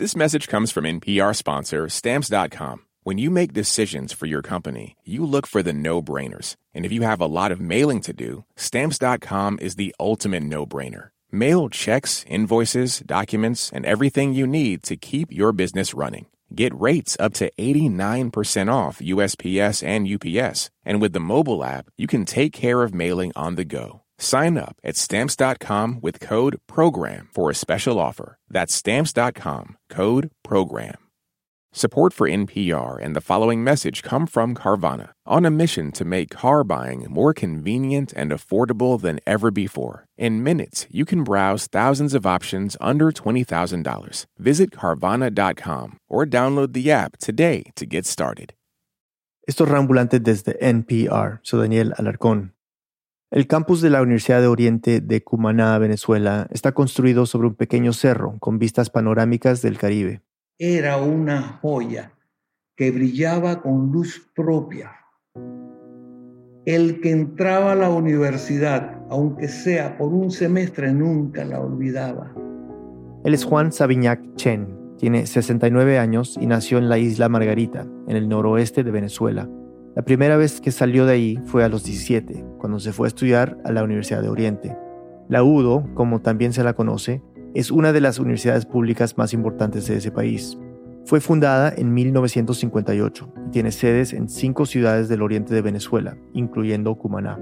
This message comes from NPR sponsor Stamps.com. When you make decisions for your company, you look for the no brainers. And if you have a lot of mailing to do, Stamps.com is the ultimate no brainer. Mail checks, invoices, documents, and everything you need to keep your business running. Get rates up to 89% off USPS and UPS. And with the mobile app, you can take care of mailing on the go. Sign up at stamps.com with code PROGRAM for a special offer. That's stamps.com, code PROGRAM. Support for NPR and the following message come from Carvana, on a mission to make car buying more convenient and affordable than ever before. In minutes, you can browse thousands of options under $20,000. Visit Carvana.com or download the app today to get started. Esto es Rambulante desde NPR. Soy Daniel Alarcón. El campus de la Universidad de Oriente de Cumaná, Venezuela, está construido sobre un pequeño cerro con vistas panorámicas del Caribe. Era una joya que brillaba con luz propia. El que entraba a la universidad, aunque sea por un semestre, nunca la olvidaba. Él es Juan Sabiñac Chen, tiene 69 años y nació en la isla Margarita, en el noroeste de Venezuela. La primera vez que salió de ahí fue a los 17, cuando se fue a estudiar a la Universidad de Oriente. La UDO, como también se la conoce, es una de las universidades públicas más importantes de ese país. Fue fundada en 1958 y tiene sedes en cinco ciudades del oriente de Venezuela, incluyendo Cumaná.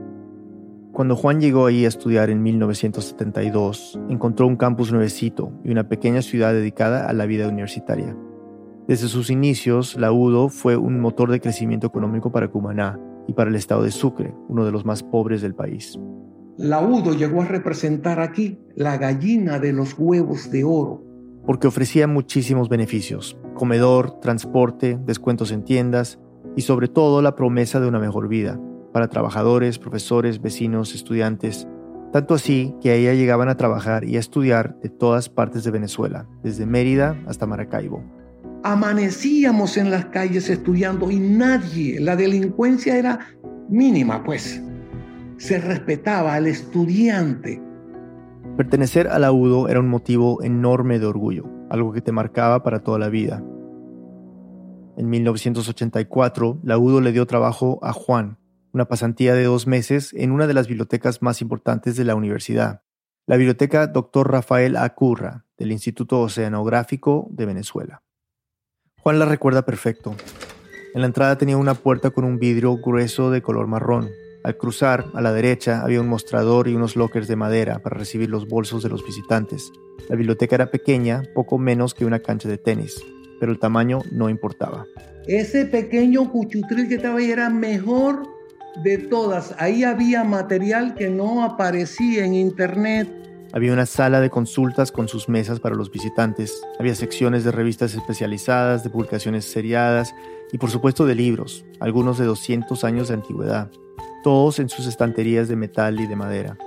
Cuando Juan llegó ahí a estudiar en 1972, encontró un campus nuevecito y una pequeña ciudad dedicada a la vida universitaria. Desde sus inicios, la UDO fue un motor de crecimiento económico para Cumaná y para el estado de Sucre, uno de los más pobres del país. La UDO llegó a representar aquí la gallina de los huevos de oro. Porque ofrecía muchísimos beneficios, comedor, transporte, descuentos en tiendas y sobre todo la promesa de una mejor vida para trabajadores, profesores, vecinos, estudiantes, tanto así que a ella llegaban a trabajar y a estudiar de todas partes de Venezuela, desde Mérida hasta Maracaibo. Amanecíamos en las calles estudiando y nadie, la delincuencia era mínima, pues se respetaba al estudiante. Pertenecer a la UDO era un motivo enorme de orgullo, algo que te marcaba para toda la vida. En 1984, la UDO le dio trabajo a Juan, una pasantía de dos meses en una de las bibliotecas más importantes de la universidad, la biblioteca Dr. Rafael Acurra, del Instituto Oceanográfico de Venezuela. Juan la recuerda perfecto. En la entrada tenía una puerta con un vidrio grueso de color marrón, al cruzar, a la derecha, había un mostrador y unos lockers de madera para recibir los bolsos de los visitantes. La biblioteca era pequeña, poco menos que una cancha de tenis, pero el tamaño no importaba. Ese pequeño cuchutril que estaba ahí era mejor de todas. Ahí había material que no aparecía en internet. Había una sala de consultas con sus mesas para los visitantes. Había secciones de revistas especializadas, de publicaciones seriadas y por supuesto de libros, algunos de 200 años de antigüedad todos en sus estanterías de metal y de madera.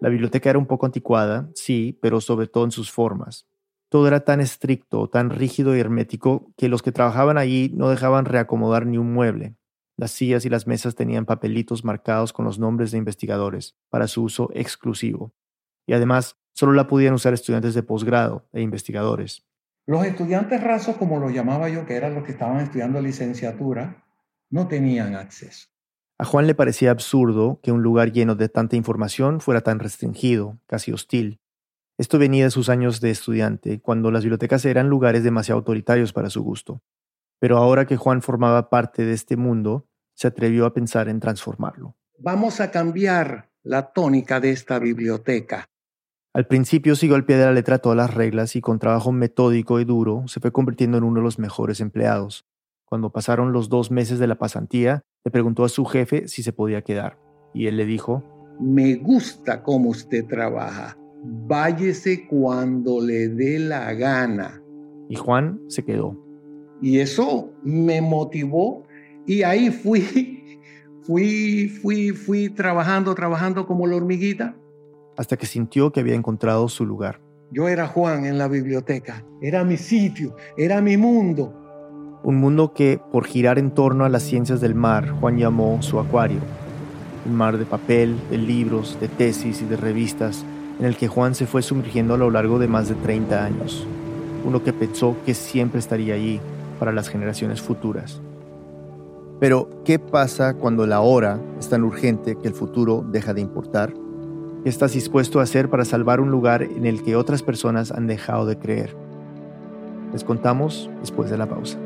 La biblioteca era un poco anticuada, sí, pero sobre todo en sus formas. Todo era tan estricto, tan rígido y hermético que los que trabajaban allí no dejaban reacomodar ni un mueble. Las sillas y las mesas tenían papelitos marcados con los nombres de investigadores para su uso exclusivo. Y además, solo la podían usar estudiantes de posgrado e investigadores. Los estudiantes rasos, como los llamaba yo, que eran los que estaban estudiando licenciatura, no tenían acceso. A Juan le parecía absurdo que un lugar lleno de tanta información fuera tan restringido, casi hostil. Esto venía de sus años de estudiante, cuando las bibliotecas eran lugares demasiado autoritarios para su gusto. Pero ahora que Juan formaba parte de este mundo, se atrevió a pensar en transformarlo. Vamos a cambiar la tónica de esta biblioteca. Al principio siguió al pie de la letra todas las reglas y con trabajo metódico y duro se fue convirtiendo en uno de los mejores empleados. Cuando pasaron los dos meses de la pasantía, le preguntó a su jefe si se podía quedar. Y él le dijo, Me gusta cómo usted trabaja. Váyese cuando le dé la gana. Y Juan se quedó. Y eso me motivó y ahí fui, fui, fui, fui trabajando, trabajando como la hormiguita. Hasta que sintió que había encontrado su lugar. Yo era Juan en la biblioteca, era mi sitio, era mi mundo un mundo que, por girar en torno a las ciencias del mar, Juan llamó su acuario, un mar de papel, de libros, de tesis y de revistas, en el que Juan se fue sumergiendo a lo largo de más de 30 años. uno que pensó que siempre estaría allí para las generaciones futuras. Pero, ¿qué pasa cuando la hora es tan urgente que el futuro deja de importar? ¿Qué estás dispuesto a hacer para salvar un lugar en el que otras personas han dejado de creer? Les contamos después de la pausa.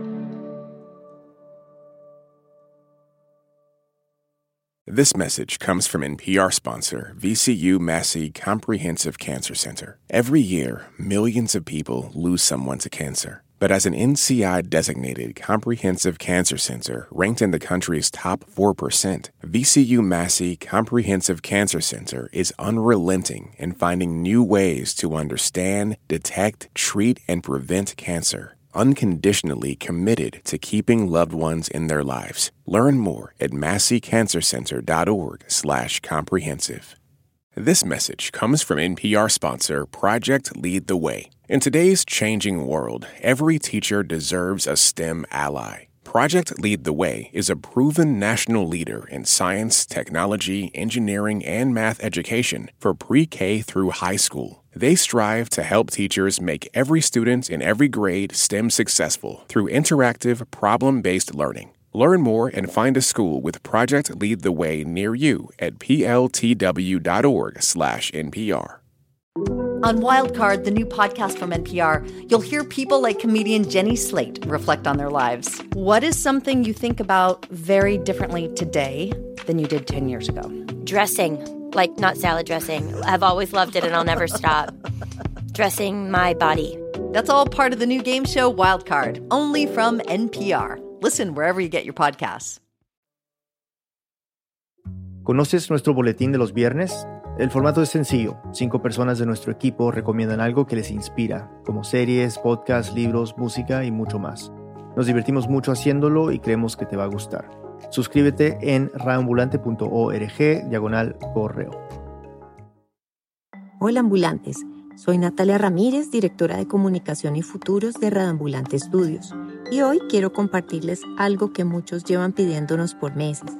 This message comes from NPR sponsor VCU Massey Comprehensive Cancer Center. Every year, millions of people lose someone to cancer. But as an NCI designated comprehensive cancer center ranked in the country's top 4%, VCU Massey Comprehensive Cancer Center is unrelenting in finding new ways to understand, detect, treat, and prevent cancer. Unconditionally committed to keeping loved ones in their lives. Learn more at masseycancercenter.org/comprehensive. This message comes from NPR sponsor Project Lead the Way. In today's changing world, every teacher deserves a STEM ally. Project Lead the Way is a proven national leader in science, technology, engineering, and math education for pre K through high school. They strive to help teachers make every student in every grade STEM successful through interactive, problem based learning. Learn more and find a school with Project Lead the Way near you at pltw.org/npr. On Wildcard, the new podcast from NPR, you'll hear people like comedian Jenny Slate reflect on their lives. What is something you think about very differently today than you did 10 years ago? Dressing, like not salad dressing. I've always loved it and I'll never stop. Dressing my body. That's all part of the new game show Wildcard, only from NPR. Listen wherever you get your podcasts. ¿Conoces nuestro boletín de los viernes? El formato es sencillo. Cinco personas de nuestro equipo recomiendan algo que les inspira, como series, podcasts, libros, música y mucho más. Nos divertimos mucho haciéndolo y creemos que te va a gustar. Suscríbete en raambulante.org diagonal correo. Hola ambulantes, soy Natalia Ramírez, directora de comunicación y futuros de Radambulante Estudios, y hoy quiero compartirles algo que muchos llevan pidiéndonos por meses.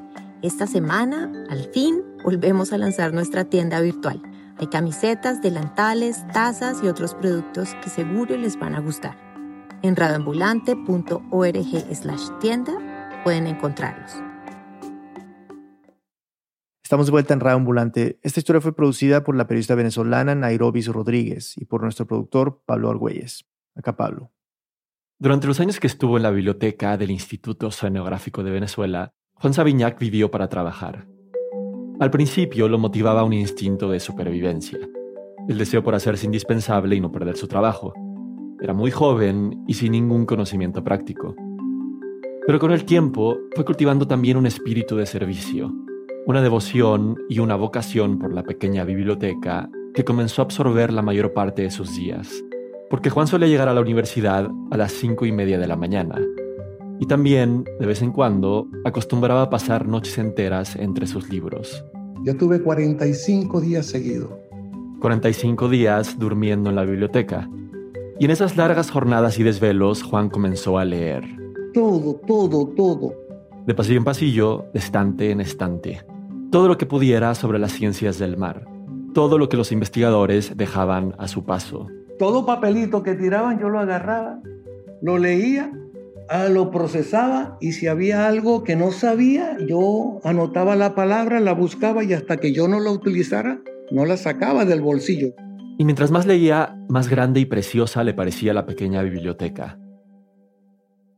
Esta semana, al fin, volvemos a lanzar nuestra tienda virtual. Hay camisetas, delantales, tazas y otros productos que seguro les van a gustar. En radambulante.org slash tienda pueden encontrarlos. Estamos de vuelta en Radio Ambulante. Esta historia fue producida por la periodista venezolana Nairobi Rodríguez y por nuestro productor Pablo Argüelles. Acá Pablo. Durante los años que estuvo en la biblioteca del Instituto Oceanográfico de Venezuela, Juan Sabiñac vivió para trabajar. Al principio lo motivaba un instinto de supervivencia, el deseo por hacerse indispensable y no perder su trabajo. Era muy joven y sin ningún conocimiento práctico. Pero con el tiempo fue cultivando también un espíritu de servicio, una devoción y una vocación por la pequeña biblioteca que comenzó a absorber la mayor parte de sus días. Porque Juan solía llegar a la universidad a las cinco y media de la mañana. Y también, de vez en cuando, acostumbraba a pasar noches enteras entre sus libros. Yo tuve 45 días seguidos. 45 días durmiendo en la biblioteca. Y en esas largas jornadas y desvelos, Juan comenzó a leer. Todo, todo, todo. De pasillo en pasillo, de estante en estante todo lo que pudiera sobre las ciencias del mar, todo lo que los investigadores dejaban a su paso. Todo papelito que tiraban yo lo agarraba, lo leía, ah, lo procesaba y si había algo que no sabía, yo anotaba la palabra, la buscaba y hasta que yo no la utilizara, no la sacaba del bolsillo. Y mientras más leía, más grande y preciosa le parecía la pequeña biblioteca.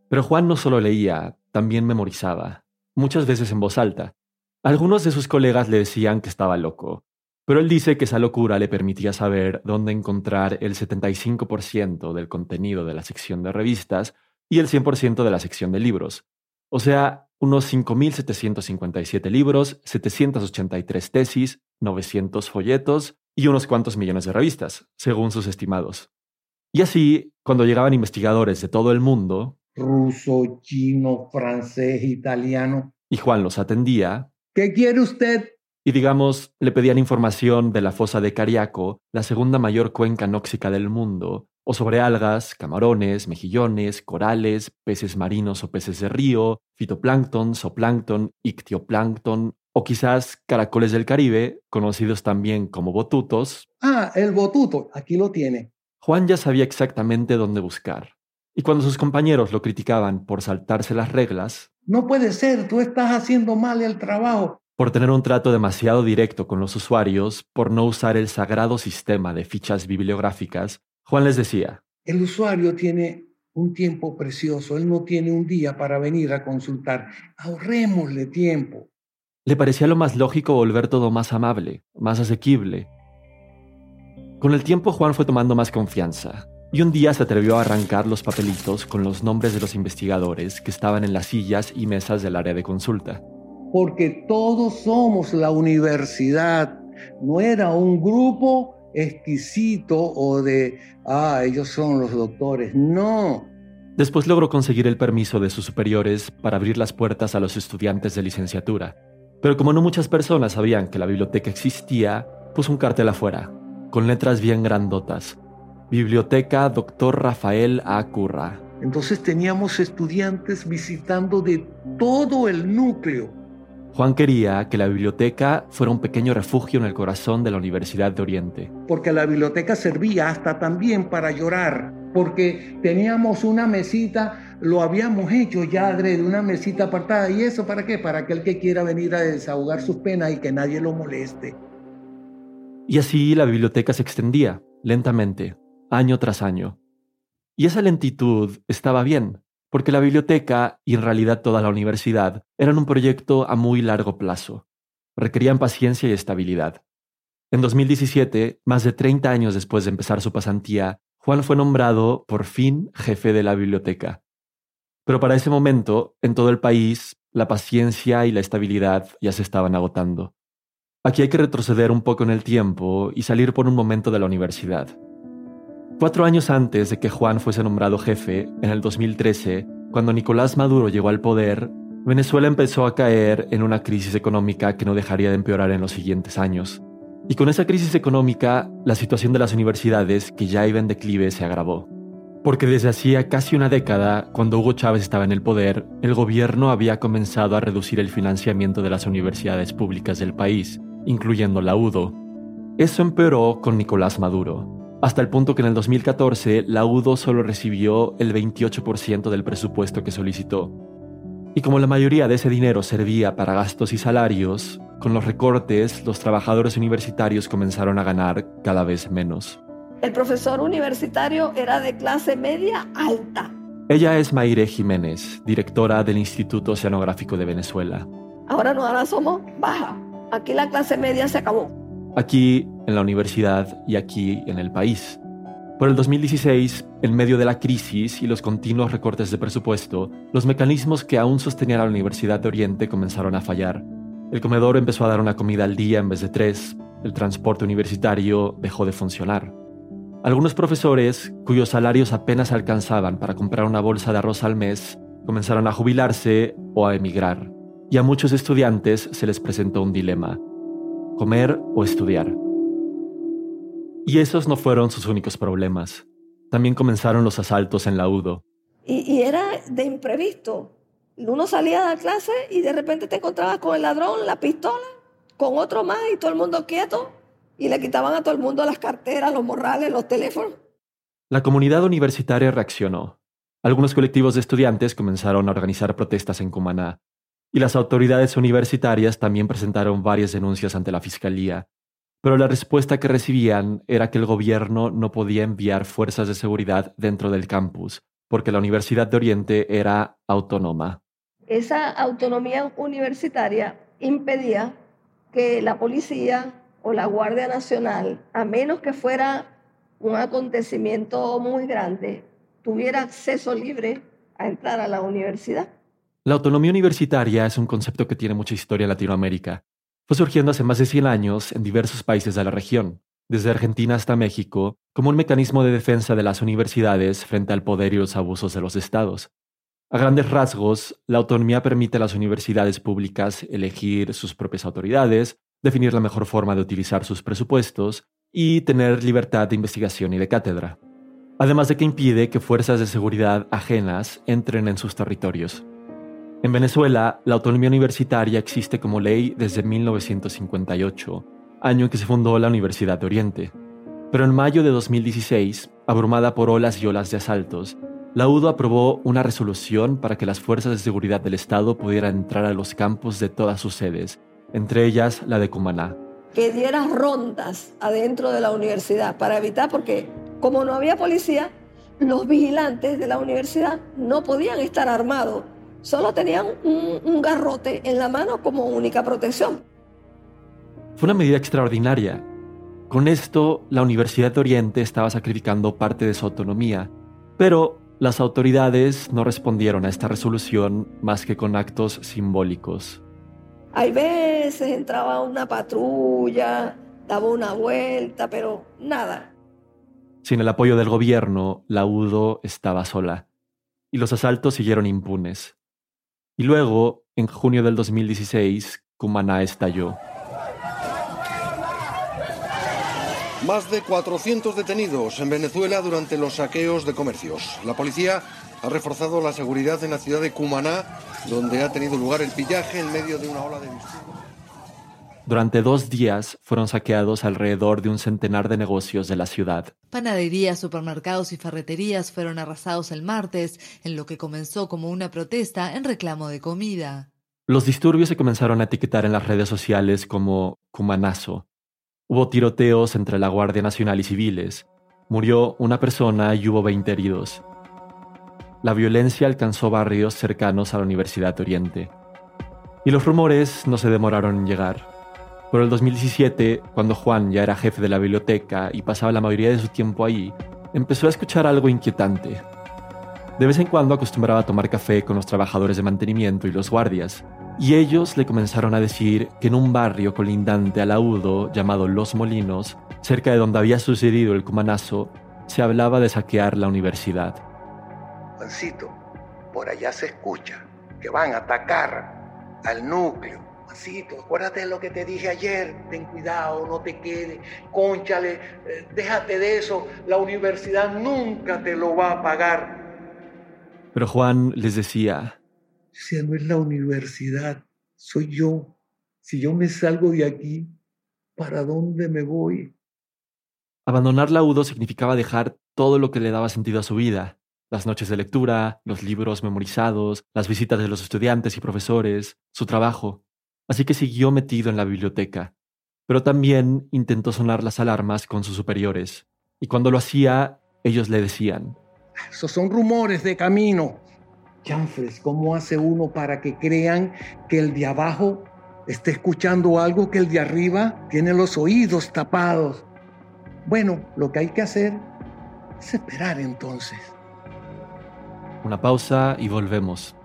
Pero Juan no solo leía, también memorizaba, muchas veces en voz alta, algunos de sus colegas le decían que estaba loco, pero él dice que esa locura le permitía saber dónde encontrar el 75% del contenido de la sección de revistas y el 100% de la sección de libros. O sea, unos 5.757 libros, 783 tesis, 900 folletos y unos cuantos millones de revistas, según sus estimados. Y así, cuando llegaban investigadores de todo el mundo, ruso, chino, francés, italiano, y Juan los atendía, ¿Qué quiere usted? Y digamos, le pedían información de la fosa de Cariaco, la segunda mayor cuenca nóxica del mundo, o sobre algas, camarones, mejillones, corales, peces marinos o peces de río, fitoplancton, zooplancton, ictioplancton, o quizás caracoles del Caribe, conocidos también como botutos. Ah, el botuto, aquí lo tiene. Juan ya sabía exactamente dónde buscar. Y cuando sus compañeros lo criticaban por saltarse las reglas, no puede ser, tú estás haciendo mal el trabajo. Por tener un trato demasiado directo con los usuarios, por no usar el sagrado sistema de fichas bibliográficas, Juan les decía, el usuario tiene un tiempo precioso, él no tiene un día para venir a consultar, ahorrémosle tiempo. Le parecía lo más lógico volver todo más amable, más asequible. Con el tiempo Juan fue tomando más confianza, y un día se atrevió a arrancar los papelitos con los nombres de los investigadores que estaban en las sillas y mesas del área de consulta. Porque todos somos la universidad, no era un grupo exquisito o de, ah, ellos son los doctores, no. Después logró conseguir el permiso de sus superiores para abrir las puertas a los estudiantes de licenciatura. Pero como no muchas personas sabían que la biblioteca existía, puso un cartel afuera, con letras bien grandotas. Biblioteca Dr. Rafael A. Curra. Entonces teníamos estudiantes visitando de todo el núcleo. Juan quería que la biblioteca fuera un pequeño refugio en el corazón de la Universidad de Oriente. Porque la biblioteca servía hasta también para llorar, porque teníamos una mesita, lo habíamos hecho ya de una mesita apartada. ¿Y eso para qué? Para aquel que quiera venir a desahogar sus penas y que nadie lo moleste. Y así la biblioteca se extendía, lentamente, año tras año. Y esa lentitud estaba bien, porque la biblioteca y en realidad toda la universidad eran un proyecto a muy largo plazo. Requerían paciencia y estabilidad. En 2017, más de 30 años después de empezar su pasantía, Juan fue nombrado por fin jefe de la biblioteca. Pero para ese momento, en todo el país, la paciencia y la estabilidad ya se estaban agotando. Aquí hay que retroceder un poco en el tiempo y salir por un momento de la universidad. Cuatro años antes de que Juan fuese nombrado jefe, en el 2013, cuando Nicolás Maduro llegó al poder, Venezuela empezó a caer en una crisis económica que no dejaría de empeorar en los siguientes años. Y con esa crisis económica, la situación de las universidades, que ya iba en declive, se agravó. Porque desde hacía casi una década, cuando Hugo Chávez estaba en el poder, el gobierno había comenzado a reducir el financiamiento de las universidades públicas del país, incluyendo la UDO. Eso empeoró con Nicolás Maduro, hasta el punto que en el 2014 la UDO solo recibió el 28% del presupuesto que solicitó. Y como la mayoría de ese dinero servía para gastos y salarios, con los recortes los trabajadores universitarios comenzaron a ganar cada vez menos. El profesor universitario era de clase media alta. Ella es Maire Jiménez, directora del Instituto Oceanográfico de Venezuela. Ahora no, ahora somos baja. Aquí la clase media se acabó aquí en la universidad y aquí en el país. Por el 2016, en medio de la crisis y los continuos recortes de presupuesto, los mecanismos que aún sostenían a la Universidad de Oriente comenzaron a fallar. El comedor empezó a dar una comida al día en vez de tres, el transporte universitario dejó de funcionar. Algunos profesores, cuyos salarios apenas alcanzaban para comprar una bolsa de arroz al mes, comenzaron a jubilarse o a emigrar. Y a muchos estudiantes se les presentó un dilema comer o estudiar. Y esos no fueron sus únicos problemas. También comenzaron los asaltos en la UDO. Y, era de imprevisto. Uno salía de la clase y de repente te encontrabas con el ladrón, la pistola, con otro más y todo el mundo quieto. Y le quitaban a todo el mundo las carteras, los morrales, los teléfonos. La comunidad universitaria reaccionó. Algunos colectivos de estudiantes comenzaron a organizar protestas en Cumaná, y las autoridades universitarias también presentaron varias denuncias ante la Fiscalía, pero la respuesta que recibían era que el gobierno no podía enviar fuerzas de seguridad dentro del campus, porque la Universidad de Oriente era autónoma. Esa autonomía universitaria impedía que la policía o la Guardia Nacional, a menos que fuera un acontecimiento muy grande, tuviera acceso libre a entrar a la universidad. La autonomía universitaria es un concepto que tiene mucha historia en Latinoamérica. Fue surgiendo hace más de 100 años en diversos países de la región, desde Argentina hasta México, como un mecanismo de defensa de las universidades frente al poder y los abusos de los estados. A grandes rasgos, la autonomía permite a las universidades públicas elegir sus propias autoridades, definir la mejor forma de utilizar sus presupuestos y tener libertad de investigación y de cátedra. Además de que impide que fuerzas de seguridad ajenas entren en sus territorios. En Venezuela, la autonomía universitaria existe como ley desde 1958, año en que se fundó la Universidad de Oriente. Pero en mayo de 2016, abrumada por olas y olas de asaltos, la UDO aprobó una resolución para que las fuerzas de seguridad del Estado pudieran entrar a los campos de todas sus sedes, entre ellas la de Cumaná. Que diera rondas adentro de la universidad para evitar, porque como no había policía, los vigilantes de la universidad no podían estar armados, solo tenían un, un garrote en la mano como única protección. Fue una medida extraordinaria. Con esto, la Universidad de Oriente estaba sacrificando parte de su autonomía, pero las autoridades no respondieron a esta resolución más que con actos simbólicos. Hay veces entraba una patrulla, daba una vuelta, pero nada. Sin el apoyo del gobierno, la UDO estaba sola, y los asaltos siguieron impunes. Y luego, en junio del 2016, Cumaná estalló. Más de 400 detenidos en Venezuela durante los saqueos de comercios. La policía ha reforzado la seguridad en la ciudad de Cumaná, donde ha tenido lugar el pillaje en medio de una ola de. Durante dos días fueron saqueados alrededor de un centenar de negocios de la ciudad. Panaderías, supermercados y ferreterías fueron arrasados el martes, en lo que comenzó como una protesta en reclamo de comida. Los disturbios se comenzaron a etiquetar en las redes sociales como Cumanazo. Hubo tiroteos entre la Guardia Nacional y civiles. Murió una persona y hubo 20 heridos. La violencia alcanzó barrios cercanos a la Universidad de Oriente. Y los rumores no se demoraron en llegar. Por el 2017, cuando Juan ya era jefe de la biblioteca y pasaba la mayoría de su tiempo ahí, empezó a escuchar algo inquietante. De vez en cuando acostumbraba a tomar café con los trabajadores de mantenimiento y los guardias, y ellos le comenzaron a decir que en un barrio colindante al Laudo llamado Los Molinos, cerca de donde había sucedido el cumanazo, se hablaba de saquear la universidad. Juancito, por allá se escucha que van a atacar al núcleo Juancito, acuérdate de lo que te dije ayer, ten cuidado, no te quedes, conchale, eh, déjate de eso, la universidad nunca te lo va a pagar. Pero Juan les decía, si no es la universidad, soy yo. Si yo me salgo de aquí, ¿para dónde me voy? Abandonar la UDO significaba dejar todo lo que le daba sentido a su vida. Las noches de lectura, los libros memorizados, las visitas de los estudiantes y profesores, su trabajo así que siguió metido en la biblioteca, pero también intentó sonar las alarmas con sus superiores, y cuando lo hacía, ellos le decían, Esos son rumores de camino. Chanfres, ¿cómo hace uno para que crean que el de abajo está escuchando algo que el de arriba tiene los oídos tapados? Bueno, lo que hay que hacer es esperar entonces. Una pausa y volvemos.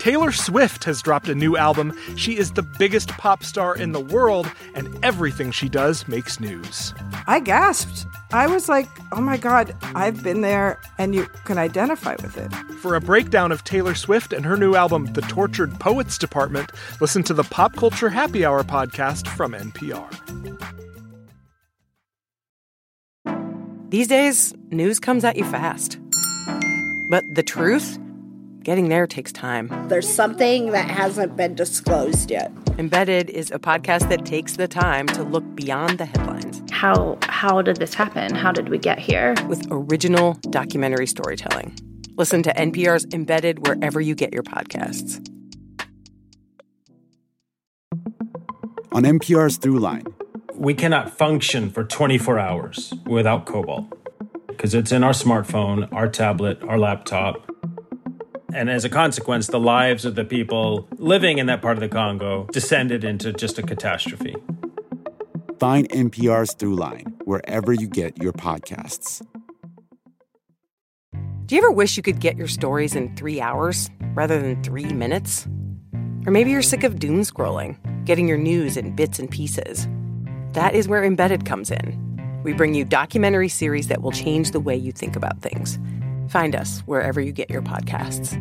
Taylor Swift has dropped a new album. She is the biggest pop star in the world, and everything she does makes news. I gasped. I was like, oh my God, I've been there, and you can identify with it. For a breakdown of Taylor Swift and her new album, The Tortured Poets Department, listen to the Pop Culture Happy Hour podcast from NPR. These days, news comes at you fast. But the truth? Getting there takes time. There's something that hasn't been disclosed yet. Embedded is a podcast that takes the time to look beyond the headlines. How how did this happen? How did we get here? With original documentary storytelling. Listen to NPR's Embedded wherever you get your podcasts. On NPR's Throughline, we cannot function for 24 hours without cobalt because it's in our smartphone, our tablet, our laptop and as a consequence, the lives of the people living in that part of the Congo descended into just a catastrophe. Find NPR's Throughline wherever you get your podcasts. Do you ever wish you could get your stories in three hours rather than three minutes? Or maybe you're sick of doom scrolling, getting your news in bits and pieces. That is where Embedded comes in. We bring you documentary series that will change the way you think about things Find us wherever you get your podcasts.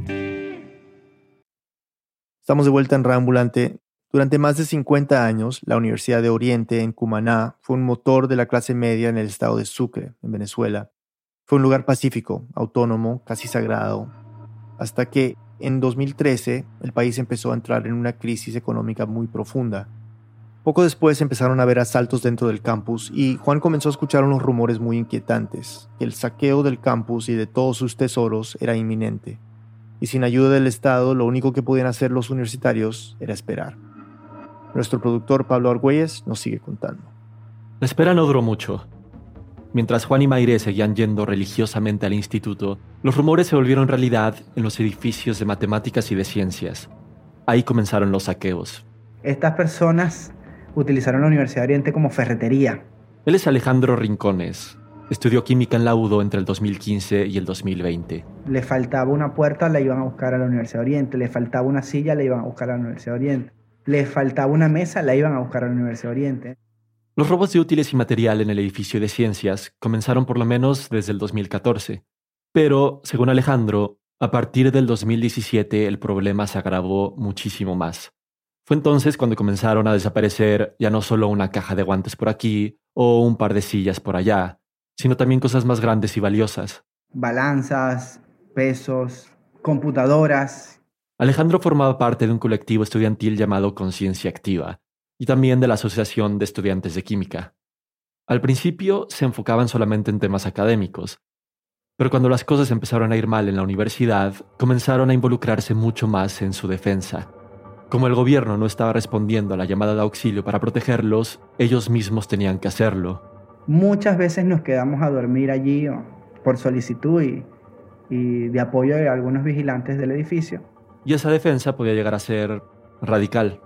Estamos de vuelta en Reambulante. Durante más de 50 años, la Universidad de Oriente en Cumaná fue un motor de la clase media en el estado de Sucre, en Venezuela. Fue un lugar pacífico, autónomo, casi sagrado, hasta que en 2013 el país empezó a entrar en una crisis económica muy profunda. Poco después empezaron a haber asaltos dentro del campus y Juan comenzó a escuchar unos rumores muy inquietantes, que el saqueo del campus y de todos sus tesoros era inminente. Y sin ayuda del Estado, lo único que podían hacer los universitarios era esperar. Nuestro productor Pablo Argüelles nos sigue contando. La espera no duró mucho. Mientras Juan y Mayre seguían yendo religiosamente al instituto, los rumores se volvieron realidad en los edificios de matemáticas y de ciencias. Ahí comenzaron los saqueos. Estas personas utilizaron la Universidad de Oriente como ferretería. Él es Alejandro Rincones. Estudió química en la UDO entre el 2015 y el 2020. Le faltaba una puerta, la iban a buscar a la Universidad de Oriente. Le faltaba una silla, la iban a buscar a la Universidad de Oriente. Le faltaba una mesa, la iban a buscar a la Universidad de Oriente. Los robos de útiles y material en el edificio de ciencias comenzaron por lo menos desde el 2014. Pero, según Alejandro, a partir del 2017 el problema se agravó muchísimo más. Fue entonces cuando comenzaron a desaparecer ya no solo una caja de guantes por aquí o un par de sillas por allá, sino también cosas más grandes y valiosas. Balanzas, pesos, computadoras. Alejandro formaba parte de un colectivo estudiantil llamado Conciencia Activa y también de la Asociación de Estudiantes de Química. Al principio se enfocaban solamente en temas académicos, pero cuando las cosas empezaron a ir mal en la universidad, comenzaron a involucrarse mucho más en su defensa. Como el gobierno no estaba respondiendo a la llamada de auxilio para protegerlos, ellos mismos tenían que hacerlo. Muchas veces nos quedamos a dormir allí por solicitud y, de apoyo de algunos vigilantes del edificio. Y esa defensa podía llegar a ser radical.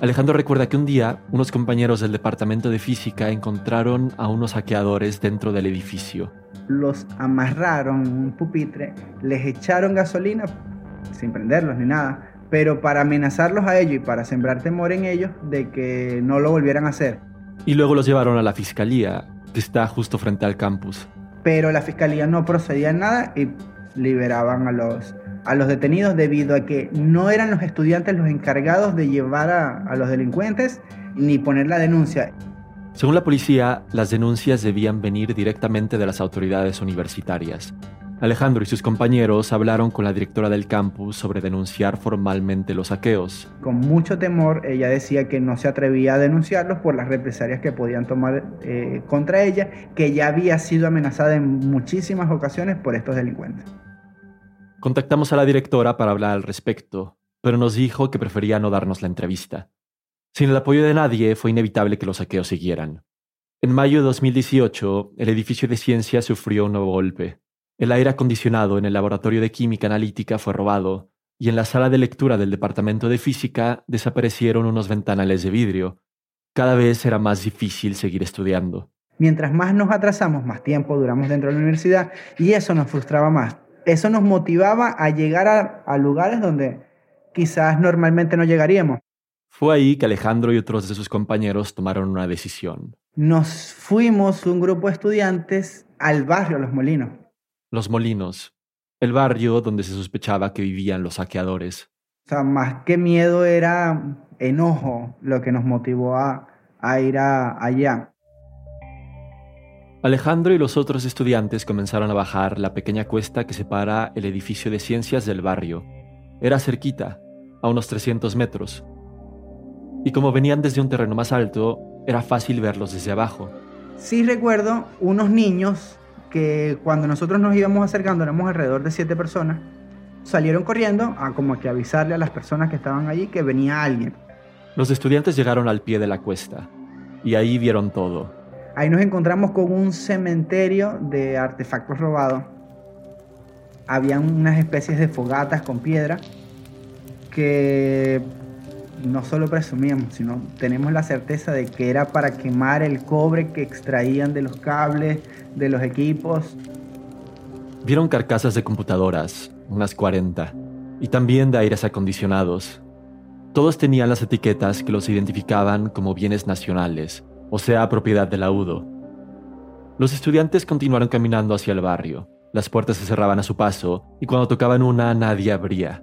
Alejandro recuerda que un día unos compañeros del departamento de física encontraron a unos saqueadores dentro del edificio. Los amarraron en un pupitre, les echaron gasolina sin prenderlos ni nada, pero para amenazarlos a ellos y para sembrar temor en ellos de que no lo volvieran a hacer. Y luego los llevaron a la fiscalía, que está justo frente al campus. Pero la fiscalía no procedía en nada y liberaban a los, a los detenidos debido a que no eran los estudiantes los encargados de llevar a, a los delincuentes ni poner la denuncia. Según la policía, las denuncias debían venir directamente de las autoridades universitarias. Alejandro y sus compañeros hablaron con la directora del campus sobre denunciar formalmente los saqueos. Con mucho temor, ella decía que no se atrevía a denunciarlos por las represalias que podían tomar eh, contra ella, que ya había sido amenazada en muchísimas ocasiones por estos delincuentes. Contactamos a la directora para hablar al respecto, pero nos dijo que prefería no darnos la entrevista. Sin el apoyo de nadie, fue inevitable que los saqueos siguieran. En mayo de 2018, el edificio de ciencia sufrió un nuevo golpe. El aire acondicionado en el laboratorio de química analítica fue robado, y en la sala de lectura del departamento de física desaparecieron unos ventanales de vidrio. Cada vez era más difícil seguir estudiando. Mientras más nos atrasamos, más tiempo duramos dentro de la universidad y eso nos frustraba más. Eso nos motivaba a llegar a, a lugares donde quizás normalmente no llegaríamos. Fue ahí que Alejandro y otros de sus compañeros tomaron una decisión. Nos fuimos un grupo de estudiantes al barrio Los Molinos. Los Molinos, el barrio donde se sospechaba que vivían los saqueadores. O sea, más que miedo era enojo lo que nos motivó a, ir allá. Alejandro y los otros estudiantes comenzaron a bajar la pequeña cuesta que separa el edificio de ciencias del barrio. Era cerquita, a unos 300 metros. Y como venían desde un terreno más alto, era fácil verlos desde abajo. Sí recuerdo unos niños que cuando nosotros nos íbamos acercando, éramos alrededor de siete personas, salieron corriendo a como que avisarle a las personas que estaban allí que venía alguien. Los estudiantes llegaron al pie de la cuesta y ahí vieron todo. Ahí nos encontramos con un cementerio de artefactos robados. Habían unas especies de fogatas con piedra que no solo presumíamos, sino tenemos la certeza de que era para quemar el cobre que extraían de los cables, de los equipos. Vieron carcasas de computadoras, unas 40, y también de aires acondicionados. Todos tenían las etiquetas que los identificaban como bienes nacionales, o sea, propiedad de la UDO. Los estudiantes continuaron caminando hacia el barrio. Las puertas se cerraban a su paso y cuando tocaban una nadie abría,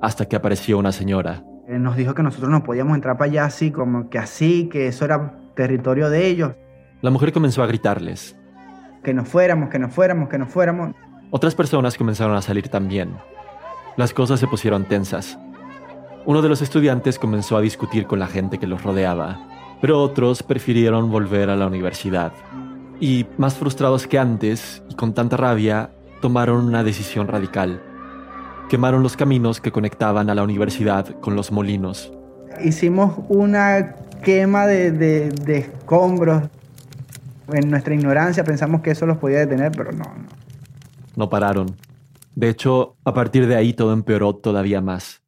hasta que apareció una señora, nos dijo que nosotros no podíamos entrar para allá así, como que así, que eso era territorio de ellos. La mujer comenzó a gritarles. Que nos fuéramos, que nos fuéramos, que nos fuéramos. Otras personas comenzaron a salir también. Las cosas se pusieron tensas. Uno de los estudiantes comenzó a discutir con la gente que los rodeaba, pero otros prefirieron volver a la universidad. Y, más frustrados que antes, y con tanta rabia, tomaron una decisión radical. Quemaron los caminos que conectaban a la universidad con los molinos. Hicimos una quema de, de, de escombros. En nuestra ignorancia pensamos que eso los podía detener, pero no, no. No pararon. De hecho, a partir de ahí todo empeoró todavía más,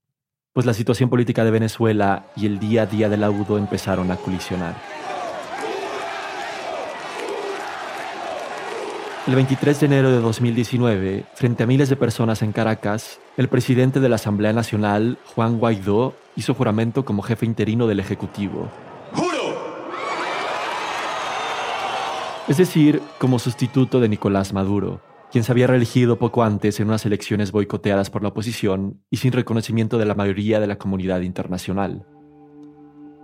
pues la situación política de Venezuela y el día a día del laudo empezaron a colisionar. El 23 de enero de 2019, frente a miles de personas en Caracas, el presidente de la Asamblea Nacional, Juan Guaidó, hizo juramento como jefe interino del Ejecutivo. Es decir, como sustituto de Nicolás Maduro, quien se había reelegido poco antes en unas elecciones boicoteadas por la oposición y sin reconocimiento de la mayoría de la comunidad internacional.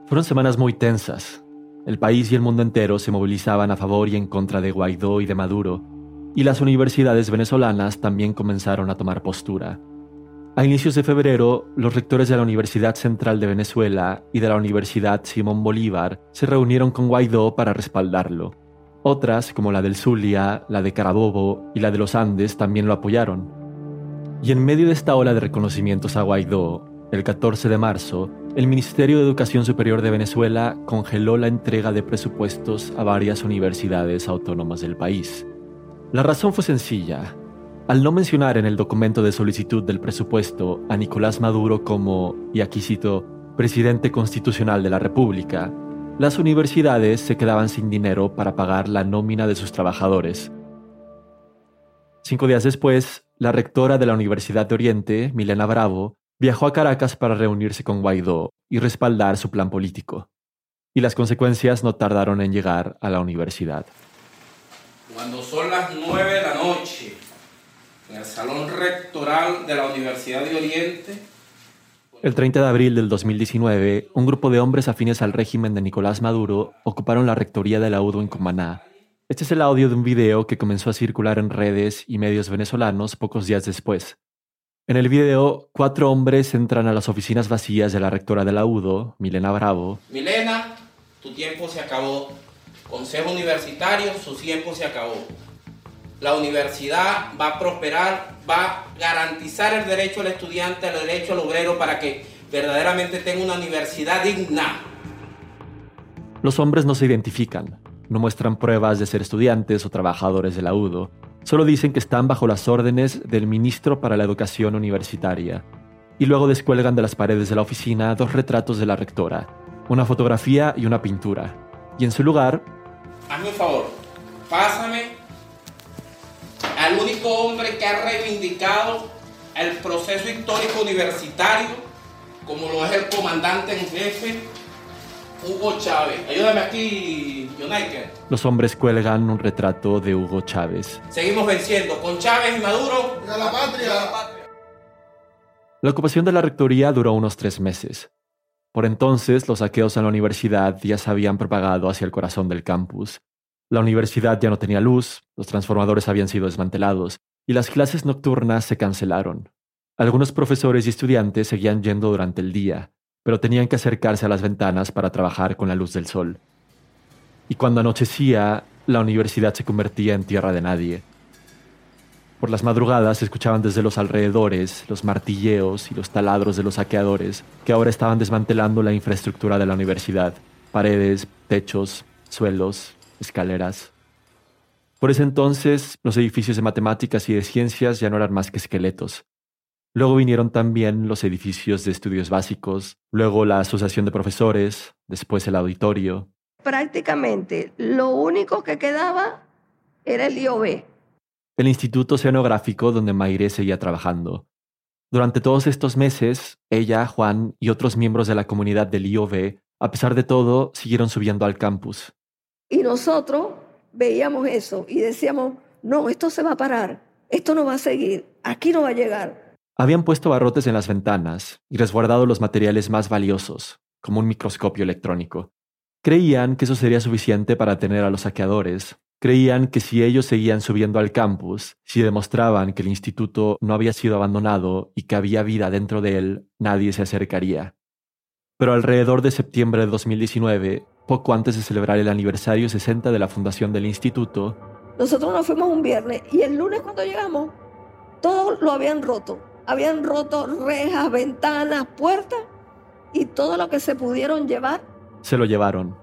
Fueron semanas muy tensas. El país y el mundo entero se movilizaban a favor y en contra de Guaidó y de Maduro, y las universidades venezolanas también comenzaron a tomar postura. A inicios de febrero, los rectores de la Universidad Central de Venezuela y de la Universidad Simón Bolívar se reunieron con Guaidó para respaldarlo. Otras, como la del Zulia, la de Carabobo y la de los Andes, también lo apoyaron. Y en medio de esta ola de reconocimientos a Guaidó, el 14 de marzo, el Ministerio de Educación Superior de Venezuela congeló la entrega de presupuestos a varias universidades autónomas del país. La razón fue sencilla. Al no mencionar en el documento de solicitud del presupuesto a Nicolás Maduro como, y aquí cito, presidente constitucional de la República, las universidades se quedaban sin dinero para pagar la nómina de sus trabajadores. Cinco días después, la rectora de la Universidad de Oriente, Milena Bravo, viajó a Caracas para reunirse con Guaidó y respaldar su plan político. Y las consecuencias no tardaron en llegar a la universidad. Cuando son las nueve de la noche, en el salón rectoral de la Universidad de Oriente, el 30 de abril del 2019, un grupo de hombres afines al régimen de Nicolás Maduro ocuparon la rectoría de la UDO en Cumaná. Este es el audio de un video que comenzó a circular en redes y medios venezolanos pocos días después. En el video, cuatro hombres entran a las oficinas vacías de la rectora de la UDO, Milena Bravo. Milena, tu tiempo se acabó. Consejo Universitario, su tiempo se acabó la universidad va a prosperar, va a garantizar el derecho al estudiante, el derecho al obrero para que verdaderamente tenga una universidad digna. Los hombres no se identifican, no muestran pruebas de ser estudiantes o trabajadores de la UDO, solo dicen que están bajo las órdenes del ministro para la educación universitaria. Y luego descuelgan de las paredes de la oficina dos retratos de la rectora, una fotografía y una pintura. Y en su lugar... Hazme un favor, pásame al único hombre que ha reivindicado el proceso histórico universitario, como lo es el comandante en jefe, Hugo Chávez. Ayúdame aquí, United. Los hombres cuelgan un retrato de Hugo Chávez. Seguimos venciendo con Chávez y Maduro. ¡A la patria! La ocupación de la rectoría duró unos tres meses. Por entonces, los saqueos en la universidad ya se habían propagado hacia el corazón del campus la universidad ya no tenía luz, los transformadores habían sido desmantelados y las clases nocturnas se cancelaron. Algunos profesores y estudiantes seguían yendo durante el día, pero tenían que acercarse a las ventanas para trabajar con la luz del sol. Y cuando anochecía, la universidad se convertía en tierra de nadie. Por las madrugadas se escuchaban desde los alrededores los martilleos y los taladros de los saqueadores que ahora estaban desmantelando la infraestructura de la universidad, paredes, techos, suelos, escaleras. Por ese entonces, los edificios de matemáticas y de ciencias ya no eran más que esqueletos. Luego vinieron también los edificios de estudios básicos, luego la asociación de profesores, después el auditorio. Prácticamente lo único que quedaba era el IOB. El Instituto Oceanográfico donde Mayre seguía trabajando. Durante todos estos meses, ella, Juan y otros miembros de la comunidad del IOB, a pesar de todo, siguieron subiendo al campus. Y nosotros veíamos eso y decíamos, no, esto se va a parar, esto no va a seguir, aquí no va a llegar. Habían puesto barrotes en las ventanas y resguardado los materiales más valiosos, como un microscopio electrónico. Creían que eso sería suficiente para tener a los saqueadores, Creían que si ellos seguían subiendo al campus, si demostraban que el instituto no había sido abandonado y que había vida dentro de él, nadie se acercaría. Pero alrededor de septiembre de 2019, poco antes de celebrar el aniversario 60 de la fundación del instituto, nosotros nos fuimos un viernes y el lunes cuando llegamos, todo lo habían roto. Habían roto rejas, ventanas, puertas y todo lo que se pudieron llevar. Se lo llevaron.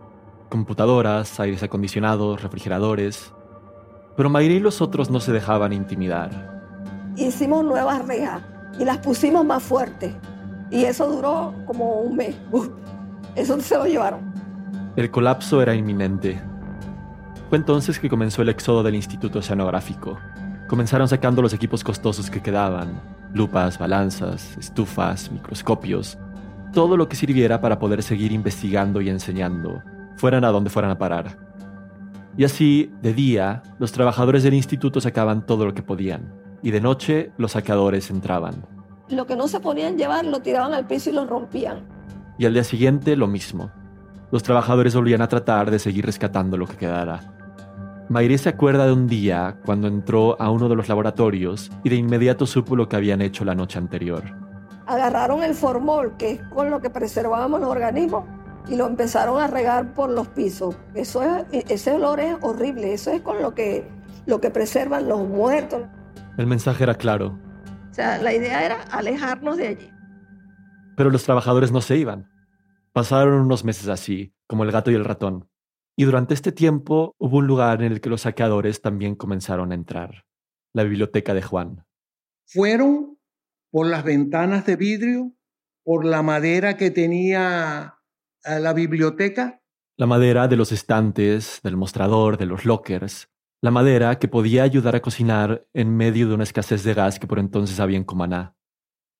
Computadoras, aires acondicionados, refrigeradores. Pero Mayra y los otros no se dejaban intimidar. Hicimos nuevas rejas y las pusimos más fuertes. Y eso duró como un mes. eso se lo llevaron. El colapso era inminente. Fue entonces que comenzó el éxodo del Instituto Oceanográfico. Comenzaron sacando los equipos costosos que quedaban, lupas, balanzas, estufas, microscopios, todo lo que sirviera para poder seguir investigando y enseñando, fueran a donde fueran a parar. Y así, de día, los trabajadores del instituto sacaban todo lo que podían, y de noche los saqueadores entraban. Lo que no se podían llevar lo tiraban al piso y lo rompían. Y al día siguiente lo mismo. Los trabajadores volvían a tratar de seguir rescatando lo que quedara. Mayre se acuerda de un día cuando entró a uno de los laboratorios y de inmediato supo lo que habían hecho la noche anterior. Agarraron el formol, que es con lo que preservábamos los organismos, y lo empezaron a regar por los pisos. Eso es, ese olor es horrible, eso es con lo que, lo que preservan los muertos. El mensaje era claro. O sea, la idea era alejarnos de allí. Pero los trabajadores no se iban. Pasaron unos meses así, como el gato y el ratón. Y durante este tiempo hubo un lugar en el que los saqueadores también comenzaron a entrar, la biblioteca de Juan. Fueron por las ventanas de vidrio, por la madera que tenía eh, la biblioteca. La madera de los estantes, del mostrador, de los lockers, la madera que podía ayudar a cocinar en medio de una escasez de gas que por entonces había en Cumaná.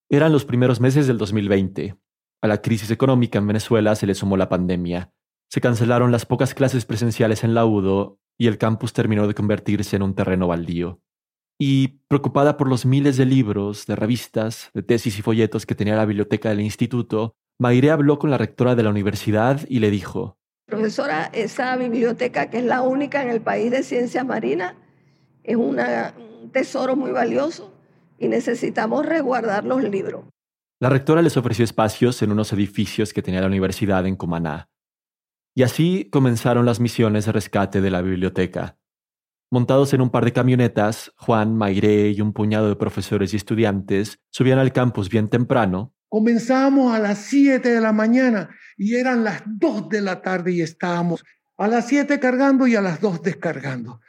Eran los primeros meses del 2020. A la crisis económica en Venezuela se le sumó la pandemia se cancelaron las pocas clases presenciales en la UDO y el campus terminó de convertirse en un terreno baldío. Y, preocupada por los miles de libros, de revistas, de tesis y folletos que tenía la biblioteca del instituto, Maire habló con la rectora de la universidad y le dijo, Profesora, esa biblioteca que es la única en el país de ciencias marinas es un tesoro muy valioso y necesitamos resguardar los libros. La rectora les ofreció espacios en unos edificios que tenía la universidad en Cumaná, y así comenzaron las misiones de rescate de la biblioteca. Montados en un par de camionetas, Juan, Mairé y un puñado de profesores y estudiantes subían al campus bien temprano. Comenzamos a las 7 de la mañana y eran las 2 de la tarde y estábamos a las 7 cargando y a las 2 descargando.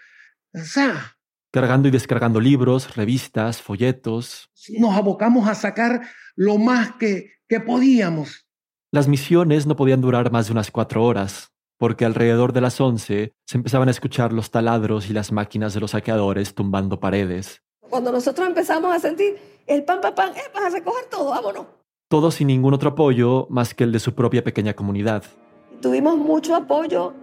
cargando y descargando libros, revistas, folletos. Nos abocamos a sacar lo más que, que podíamos. Las misiones no podían durar más de unas cuatro horas, porque alrededor de las once se empezaban a escuchar los taladros y las máquinas de los saqueadores tumbando paredes. Cuando nosotros empezamos a sentir el pan, pan, pan, eh, vas a recoger todo, vámonos. Todo sin ningún otro apoyo más que el de su propia pequeña comunidad. Tuvimos mucho apoyo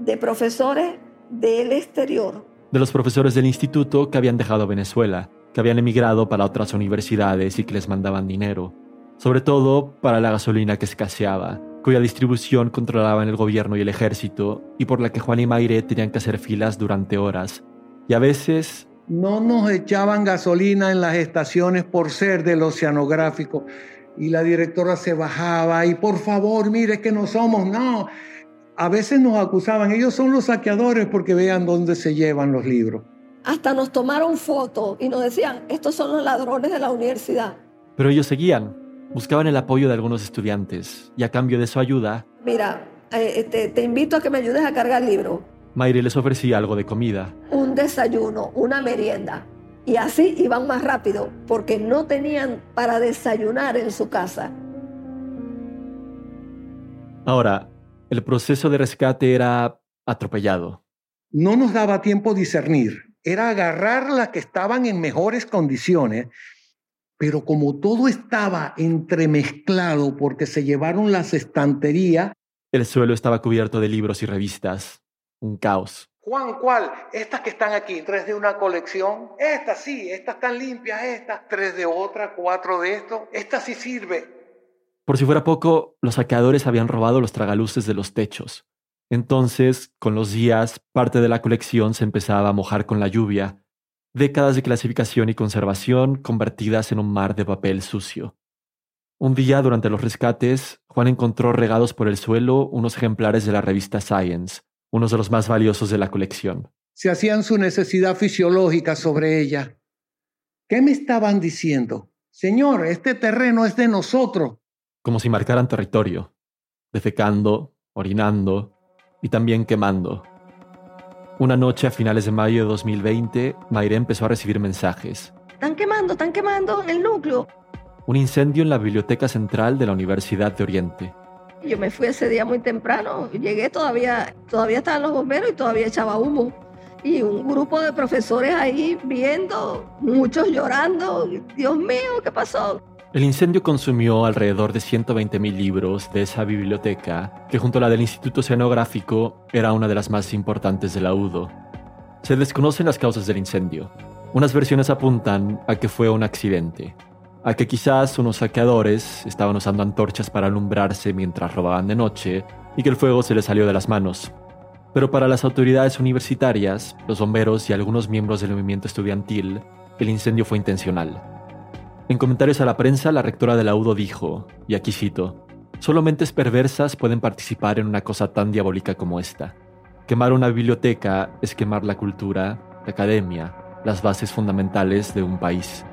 de profesores del exterior. De los profesores del instituto que habían dejado Venezuela, que habían emigrado para otras universidades y que les mandaban dinero sobre todo para la gasolina que escaseaba, cuya distribución controlaban el gobierno y el ejército, y por la que Juan y Maire tenían que hacer filas durante horas. Y a veces... No nos echaban gasolina en las estaciones por ser del oceanográfico. Y la directora se bajaba y por favor, mire que no somos, no. A veces nos acusaban, ellos son los saqueadores porque vean dónde se llevan los libros. Hasta nos tomaron fotos y nos decían, estos son los ladrones de la universidad. Pero ellos seguían, Buscaban el apoyo de algunos estudiantes y a cambio de su ayuda... Mira, eh, te, invito a que me ayudes a cargar el libro. Mayre les ofrecía algo de comida. Un desayuno, una merienda. Y así iban más rápido porque no tenían para desayunar en su casa. Ahora, el proceso de rescate era atropellado. No nos daba tiempo discernir. Era agarrar las que estaban en mejores condiciones pero como todo estaba entremezclado porque se llevaron las estanterías. El suelo estaba cubierto de libros y revistas. Un caos. Juan, ¿cuál? Estas que están aquí, tres de una colección. Estas sí, estas están limpias, estas, tres de otra, cuatro de esto. Esta sí sirve. Por si fuera poco, los saqueadores habían robado los tragaluces de los techos. Entonces, con los días, parte de la colección se empezaba a mojar con la lluvia, décadas de clasificación y conservación convertidas en un mar de papel sucio. Un día, durante los rescates, Juan encontró regados por el suelo unos ejemplares de la revista Science, unos de los más valiosos de la colección. Se hacían su necesidad fisiológica sobre ella. ¿Qué me estaban diciendo? Señor, este terreno es de nosotros. Como si marcaran territorio, defecando, orinando y también quemando. Una noche a finales de mayo de 2020, Mayre empezó a recibir mensajes. Están quemando, están quemando en el núcleo. Un incendio en la biblioteca central de la Universidad de Oriente. Yo me fui ese día muy temprano, llegué todavía, todavía estaban los bomberos y todavía echaba humo. Y un grupo de profesores ahí viendo, muchos llorando. Dios mío, ¿qué pasó? El incendio consumió alrededor de 120.000 libros de esa biblioteca, que junto a la del Instituto Oceanográfico era una de las más importantes de la UDO. Se desconocen las causas del incendio. Unas versiones apuntan a que fue un accidente, a que quizás unos saqueadores estaban usando antorchas para alumbrarse mientras robaban de noche y que el fuego se les salió de las manos. Pero para las autoridades universitarias, los bomberos y algunos miembros del movimiento estudiantil, el incendio fue intencional. En comentarios a la prensa, la rectora de la UDO dijo, y aquí cito, Solo mentes perversas pueden participar en una cosa tan diabólica como esta. Quemar una biblioteca es quemar la cultura, la academia, las bases fundamentales de un país.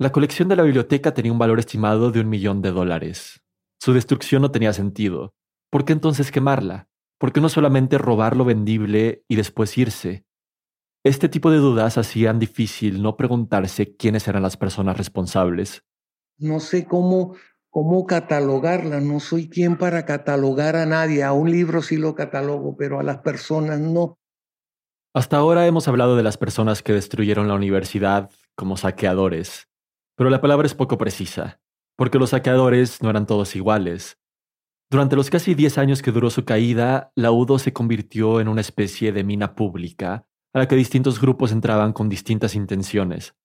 La colección de la biblioteca tenía un valor estimado de un millón de dólares. Su destrucción no tenía sentido. ¿Por qué entonces quemarla? ¿Por qué no solamente robar lo vendible y después irse? Este tipo de dudas hacían difícil no preguntarse quiénes eran las personas responsables. No sé cómo, cómo catalogarla, no soy quien para catalogar a nadie, a un libro sí lo catalogo, pero a las personas no. Hasta ahora hemos hablado de las personas que destruyeron la universidad como saqueadores, pero la palabra es poco precisa, porque los saqueadores no eran todos iguales. Durante los casi 10 años que duró su caída, la UDO se convirtió en una especie de mina pública a la que distintos grupos entraban con distintas intenciones.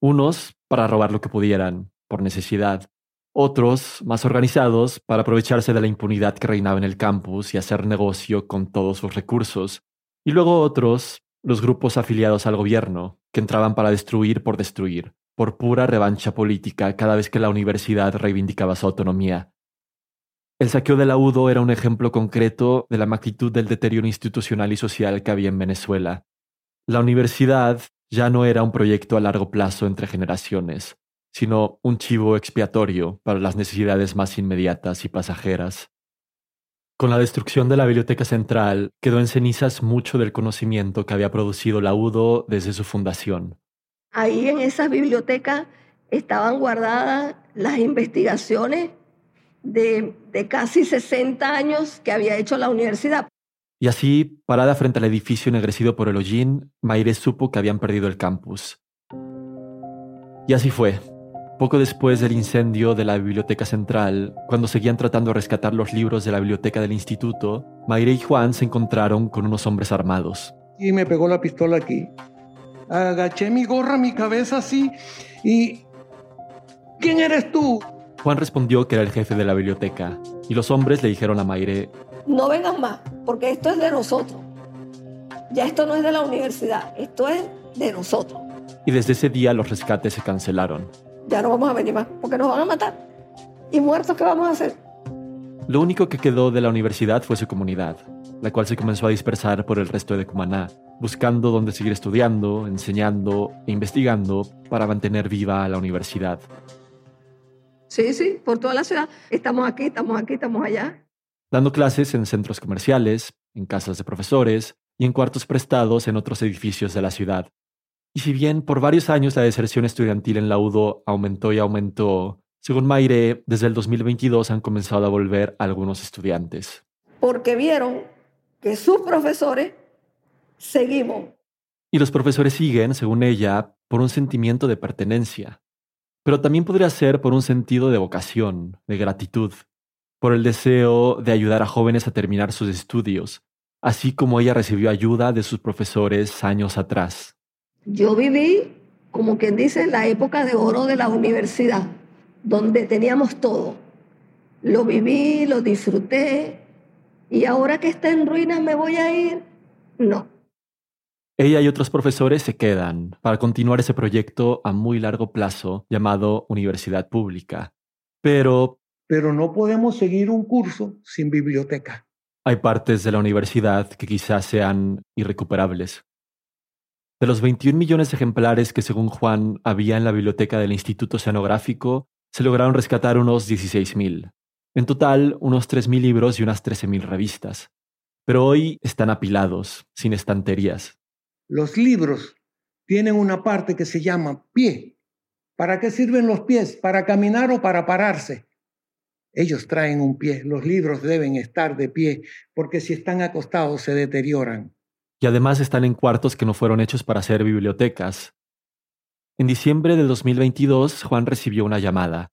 Unos para robar lo que pudieran, por necesidad. Otros, más organizados, para aprovecharse de la impunidad que reinaba en el campus y hacer negocio con todos sus recursos. Y luego otros, los grupos afiliados al gobierno, que entraban para destruir por destruir, por pura revancha política cada vez que la universidad reivindicaba su autonomía. El saqueo de la UDO era un ejemplo concreto de la magnitud del deterioro institucional y social que había en Venezuela, la universidad ya no era un proyecto a largo plazo entre generaciones, sino un chivo expiatorio para las necesidades más inmediatas y pasajeras. Con la destrucción de la Biblioteca Central quedó en cenizas mucho del conocimiento que había producido la UDO desde su fundación. Ahí en esa biblioteca estaban guardadas las investigaciones de, de casi 60 años que había hecho la universidad. Y así, parada frente al edificio ennegrecido por el hollín, Maire supo que habían perdido el campus. Y así fue. Poco después del incendio de la biblioteca central, cuando seguían tratando de rescatar los libros de la biblioteca del instituto, Maire y Juan se encontraron con unos hombres armados. Y me pegó la pistola aquí. Agaché mi gorra, mi cabeza así y... ¿Quién eres tú? Juan respondió que era el jefe de la biblioteca, y los hombres le dijeron a Maire no vengan más, porque esto es de nosotros. Ya esto no es de la universidad, esto es de nosotros. Y desde ese día los rescates se cancelaron. Ya no vamos a venir más, porque nos van a matar. ¿Y muertos qué vamos a hacer? Lo único que quedó de la universidad fue su comunidad, la cual se comenzó a dispersar por el resto de Cumaná, buscando dónde seguir estudiando, enseñando e investigando para mantener viva la universidad. Sí, sí, por toda la ciudad. Estamos aquí, estamos aquí, estamos allá dando clases en centros comerciales, en casas de profesores y en cuartos prestados en otros edificios de la ciudad. Y si bien por varios años la deserción estudiantil en la UDO aumentó y aumentó, según Maire, desde el 2022 han comenzado a volver algunos estudiantes. Porque vieron que sus profesores seguimos. Y los profesores siguen, según ella, por un sentimiento de pertenencia, pero también podría ser por un sentido de vocación, de gratitud por el deseo de ayudar a jóvenes a terminar sus estudios, así como ella recibió ayuda de sus profesores años atrás. Yo viví, como quien dice, la época de oro de la universidad, donde teníamos todo. Lo viví, lo disfruté, y ahora que está en ruinas me voy a ir. No. Ella y otros profesores se quedan para continuar ese proyecto a muy largo plazo llamado Universidad Pública. Pero... Pero no podemos seguir un curso sin biblioteca. Hay partes de la universidad que quizás sean irrecuperables. De los 21 millones de ejemplares que según Juan había en la biblioteca del Instituto Oceanográfico, se lograron rescatar unos 16.000. En total, unos 3.000 libros y unas 13.000 revistas. Pero hoy están apilados, sin estanterías. Los libros tienen una parte que se llama pie. ¿Para qué sirven los pies? ¿Para caminar o para pararse? Ellos traen un pie. Los libros deben estar de pie, porque si están acostados se deterioran y además están en cuartos que no fueron hechos para ser bibliotecas. En diciembre de 2022, Juan recibió una llamada.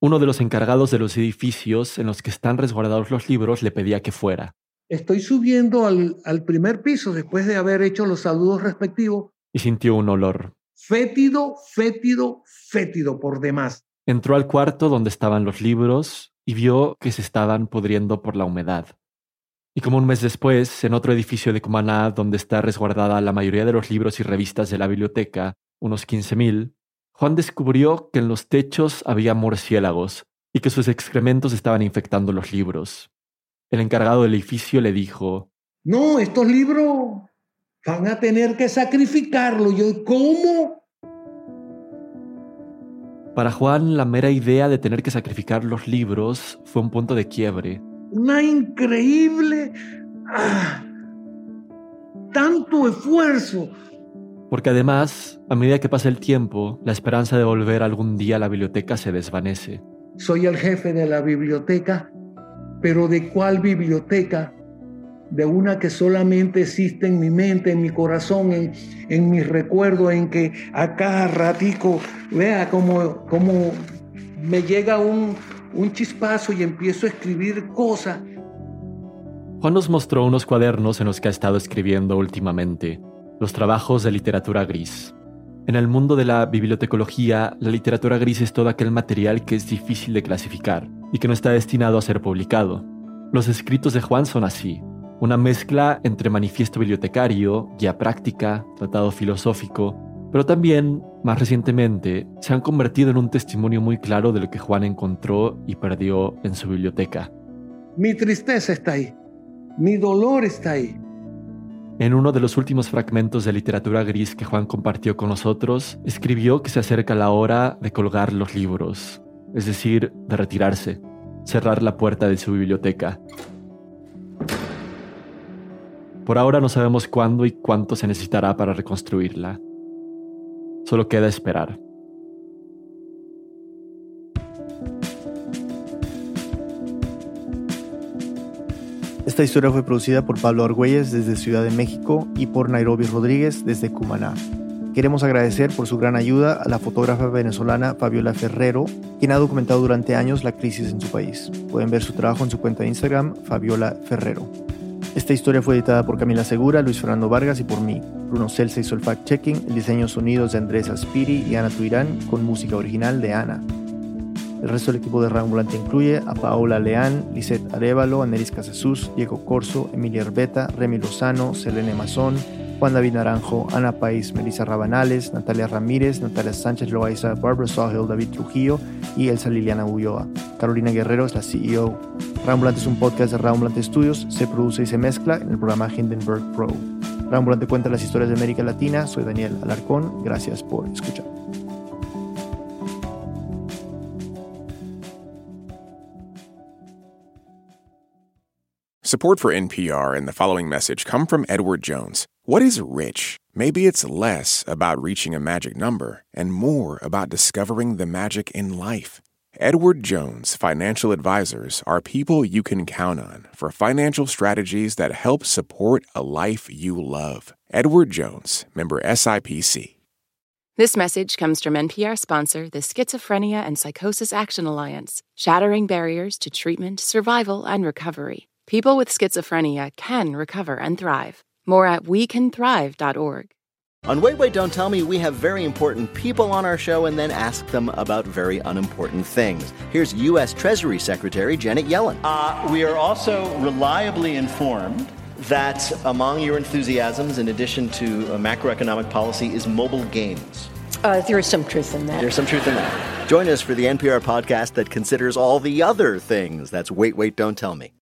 Uno de los encargados de los edificios en los que están resguardados los libros le pedía que fuera. Estoy subiendo al, al primer piso después de haber hecho los saludos respectivos. Y sintió un olor. Fétido, fétido, fétido por demás. Entró al cuarto donde estaban los libros y vio que se estaban pudriendo por la humedad. Y como un mes después, en otro edificio de Cumaná, donde está resguardada la mayoría de los libros y revistas de la biblioteca, unos 15.000, Juan descubrió que en los techos había murciélagos y que sus excrementos estaban infectando los libros. El encargado del edificio le dijo, No, estos libros van a tener que sacrificarlos. Yo, ¿cómo? Para Juan, la mera idea de tener que sacrificar los libros fue un punto de quiebre una increíble... Ah, tanto esfuerzo. Porque además, a medida que pasa el tiempo, la esperanza de volver algún día a la biblioteca se desvanece. Soy el jefe de la biblioteca, pero ¿de cuál biblioteca? De una que solamente existe en mi mente, en mi corazón, en, en mis recuerdos, en que acá ratico, vea cómo, cómo me llega un, un chispazo y empiezo a escribir cosas. Juan nos mostró unos cuadernos en los que ha estado escribiendo últimamente, los trabajos de literatura gris. En el mundo de la bibliotecología, la literatura gris es todo aquel material que es difícil de clasificar y que no está destinado a ser publicado. Los escritos de Juan son así, una mezcla entre manifiesto bibliotecario, guía práctica, tratado filosófico, pero también, más recientemente, se han convertido en un testimonio muy claro de lo que Juan encontró y perdió en su biblioteca. Mi tristeza está ahí, mi dolor está ahí. En uno de los últimos fragmentos de literatura gris que Juan compartió con nosotros, escribió que se acerca la hora de colgar los libros, es decir, de retirarse, cerrar la puerta de su biblioteca. Por ahora no sabemos cuándo y cuánto se necesitará para reconstruirla. Solo queda esperar. Esta historia fue producida por Pablo Argüelles desde Ciudad de México y por Nairobi Rodríguez desde Cumaná. Queremos agradecer por su gran ayuda a la fotógrafa venezolana Fabiola Ferrero, quien ha documentado durante años la crisis en su país. Pueden ver su trabajo en su cuenta de Instagram, Fabiola Ferrero. Esta historia fue editada por Camila Segura, Luis Fernando Vargas y por mí. Bruno Celsa hizo el fact-checking, el diseño sonidos de Andrés Aspiri y Ana Tuirán, con música original de Ana. El resto del equipo de Rambulante incluye a Paola Leán, Lisette Arevalo, Anelis Casasus, Diego Corso, Emilia Herbeta, Remy Lozano, Selene Mazón, Juan David Naranjo, Ana País, Melissa Rabanales, Natalia Ramírez, Natalia Sánchez Loaiza, Barbara Sawhill, David Trujillo y Elsa Liliana Ulloa. Carolina Guerrero es la CEO. Rambulante es un podcast de Rambulante Studios, se produce y se mezcla en el programa Hindenburg Pro. Rambulante cuenta las historias de América Latina, soy Daniel Alarcón, gracias por escuchar. Support for NPR and the following message come from Edward Jones. What is rich? Maybe it's less about reaching a magic number and more about discovering the magic in life. Edward Jones Financial Advisors are people you can count on for financial strategies that help support a life you love. Edward Jones, member SIPC. This message comes from NPR sponsor, the Schizophrenia and Psychosis Action Alliance, shattering barriers to treatment, survival, and recovery. People with schizophrenia can recover and thrive. More at wecanthrive.org. On Wait, Wait, Don't Tell Me, we have very important people on our show and then ask them about very unimportant things. Here's U.S. Treasury Secretary Janet Yellen. Uh, we are also reliably informed that among your enthusiasms, in addition to uh, macroeconomic policy, is mobile games. Uh, there is some truth in that. There's some truth in that. Join us for the NPR podcast that considers all the other things. That's Wait, Wait, Don't Tell Me.